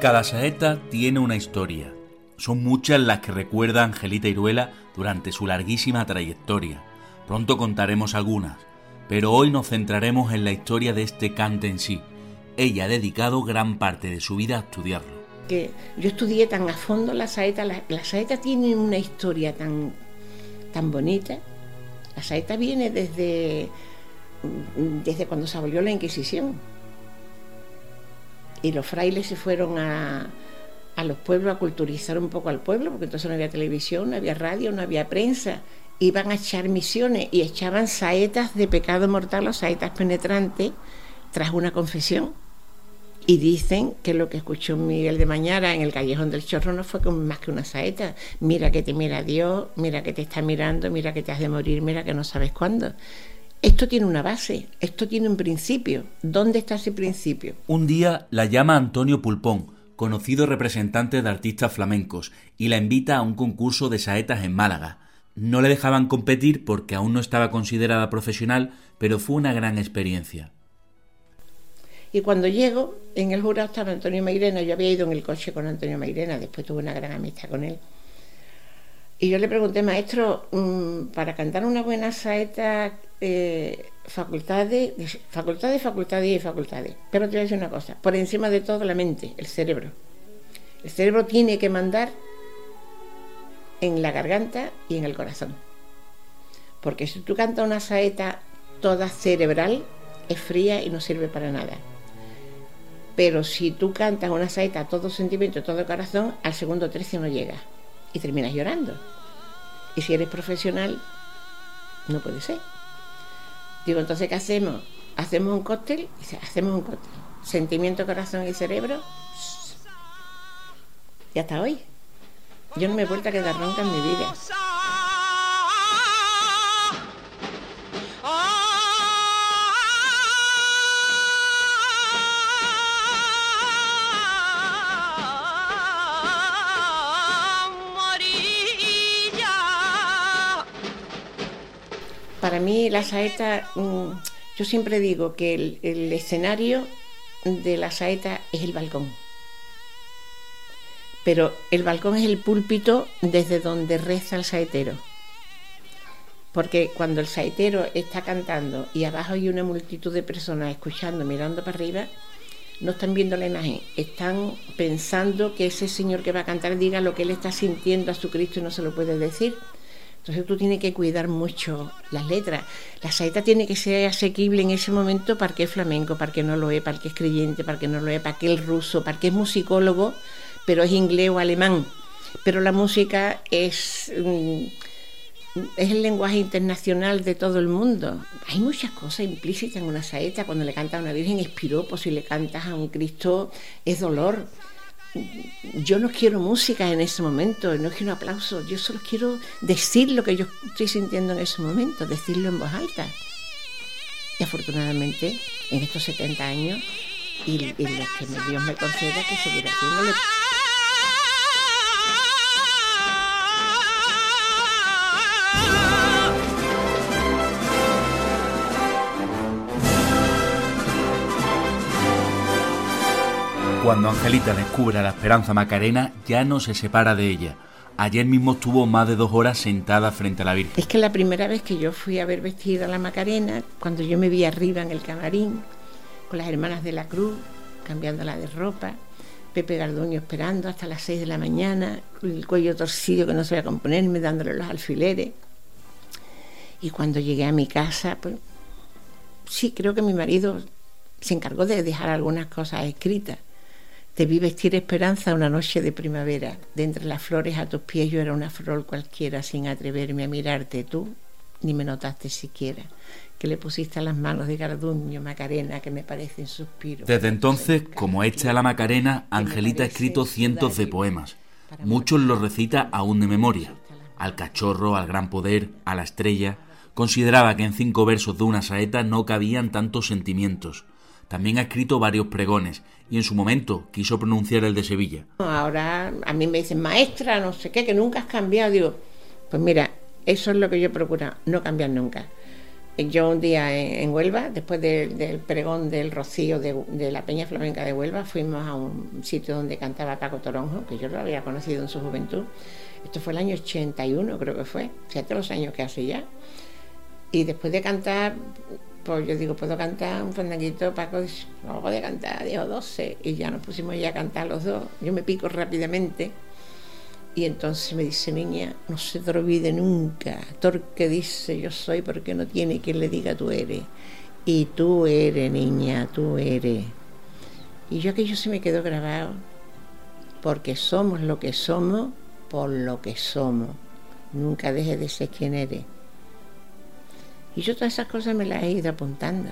Cada saeta tiene una historia. Son muchas las que recuerda Angelita Iruela durante su larguísima trayectoria. Pronto contaremos algunas, pero hoy nos centraremos en la historia de este cante en sí. Ella ha dedicado gran parte de su vida a estudiarlo. Que yo estudié tan a fondo la saeta, la, saeta tiene una historia tan, tan bonita. La saeta viene desde, desde cuando se abolió la Inquisición y los frailes se fueron a, los pueblos a culturizar un poco al pueblo, porque entonces no había televisión, no había radio, no había prensa. Iban a echar misiones y echaban saetas de pecado mortal o saetas penetrantes tras una confesión. Y dicen que lo que escuchó Miguel de Mañara en el Callejón del Chorro no fue más que una saeta. Mira que te mira Dios, mira que te está mirando, mira que te has de morir, mira que no sabes cuándo. Esto tiene una base, esto tiene un principio. ¿Dónde está ese principio? Un día la llama Antonio Pulpón, conocido representante de artistas flamencos, y la invita a un concurso de saetas en Málaga. No le dejaban competir porque aún no estaba considerada profesional, pero fue una gran experiencia. Y cuando llego, en el jurado estaba Antonio Mairena, yo había ido en el coche con Antonio Mairena, después tuve una gran amistad con él. Y yo le pregunté, maestro, mm, para cantar una buena saeta, eh, facultades, facultades, facultades y facultades. Pero te voy a decir una cosa, por encima de todo la mente, el cerebro. El cerebro tiene que mandar en la garganta y en el corazón. Porque si tú cantas una saeta toda cerebral, es fría y no sirve para nada. Pero si tú cantas una saeta todo sentimiento, todo corazón, al segundo tercio no llega y terminas llorando. Y si eres profesional, no puede ser. Digo, entonces, ¿qué hacemos? Hacemos un cóctel, y hacemos un cóctel. Sentimiento, corazón y cerebro. Y hasta hoy. Yo no me he vuelto a quedar ronca en mi vida. Para mí la saeta, mm, yo siempre digo que el, escenario de la saeta es el balcón. Pero el balcón es el púlpito desde donde reza el saetero. Porque cuando el saetero está cantando y abajo hay una multitud de personas escuchando, mirando para arriba, no están viendo la imagen, están pensando que ese señor que va a cantar diga lo que él está sintiendo a su Cristo y no se lo puede decir. Entonces tú tienes que cuidar mucho las letras. La saeta tiene que ser asequible en ese momento para que es flamenco, para que no lo es, para que es creyente, para que no lo es, para que es ruso, para que es musicólogo, pero es inglés o alemán. Pero la música es, mm, es el lenguaje internacional de todo el mundo. Hay muchas cosas implícitas en una saeta. Cuando le canta a una virgen es piropo, si le cantas a un Cristo es dolor yo no quiero música en ese momento, no quiero aplauso, yo solo quiero decir lo que yo estoy sintiendo en ese momento, decirlo en voz alta. Y afortunadamente, en estos 70 años, y, los que Dios me conceda que seguiré haciéndolo. Cuando Angelita descubre a la Esperanza Macarena, ya no se separa de ella. Ayer mismo estuvo más de dos horas sentada frente a la Virgen. Es que la primera vez que yo fui a ver vestida a la Macarena, cuando yo me vi arriba en el camarín, con las hermanas de la Cruz, cambiándola de ropa, Pepe Garduño esperando hasta las seis de la mañana, el cuello torcido que no sabía componerme, dándole los alfileres. Y cuando llegué a mi casa, pues sí, creo que mi marido se encargó de dejar algunas cosas escritas te vi vestir esperanza una noche de primavera. De entre las flores a tus pies yo era una flor cualquiera, sin atreverme a mirarte tú, ni me notaste siquiera. Que le pusiste a las manos de Garduño, Macarena, que me parecen suspiros. Desde entonces, como hecha la Macarena, Angelita ha escrito cientos de poemas. Muchos los recita aún de memoria. Al cachorro, al gran poder, a la estrella. Consideraba que en cinco versos de una saeta no cabían tantos sentimientos también ha escrito varios pregones y en su momento quiso pronunciar el de Sevilla. Ahora a mí me dicen, maestra, no sé qué, que nunca has cambiado. Digo, pues mira, eso es lo que yo procuro, no cambiar nunca. yo un día en, Huelva, después del pregón del Rocío de, la Peña Flamenca de Huelva, fuimos a un sitio donde cantaba Paco Toronjo, que yo lo había conocido en su juventud. Esto fue el año 81, creo que fue, fíjate los años que hace ya. Y después de cantar, pues yo digo, ¿puedo cantar un fandanguito? Paco dice, no puede cantar, dijo 12. Y ya nos pusimos ya a cantar los dos. Yo me pico rápidamente y entonces me dice, niña, no se te olvide nunca. Torque dice, yo soy porque no tiene quien le diga tú eres. Y tú eres, niña, tú eres. Y yo aquello se me quedó grabado, porque somos lo que somos por lo que somos. Nunca dejes de ser quien eres. Y yo todas esas cosas me las he ido apuntando.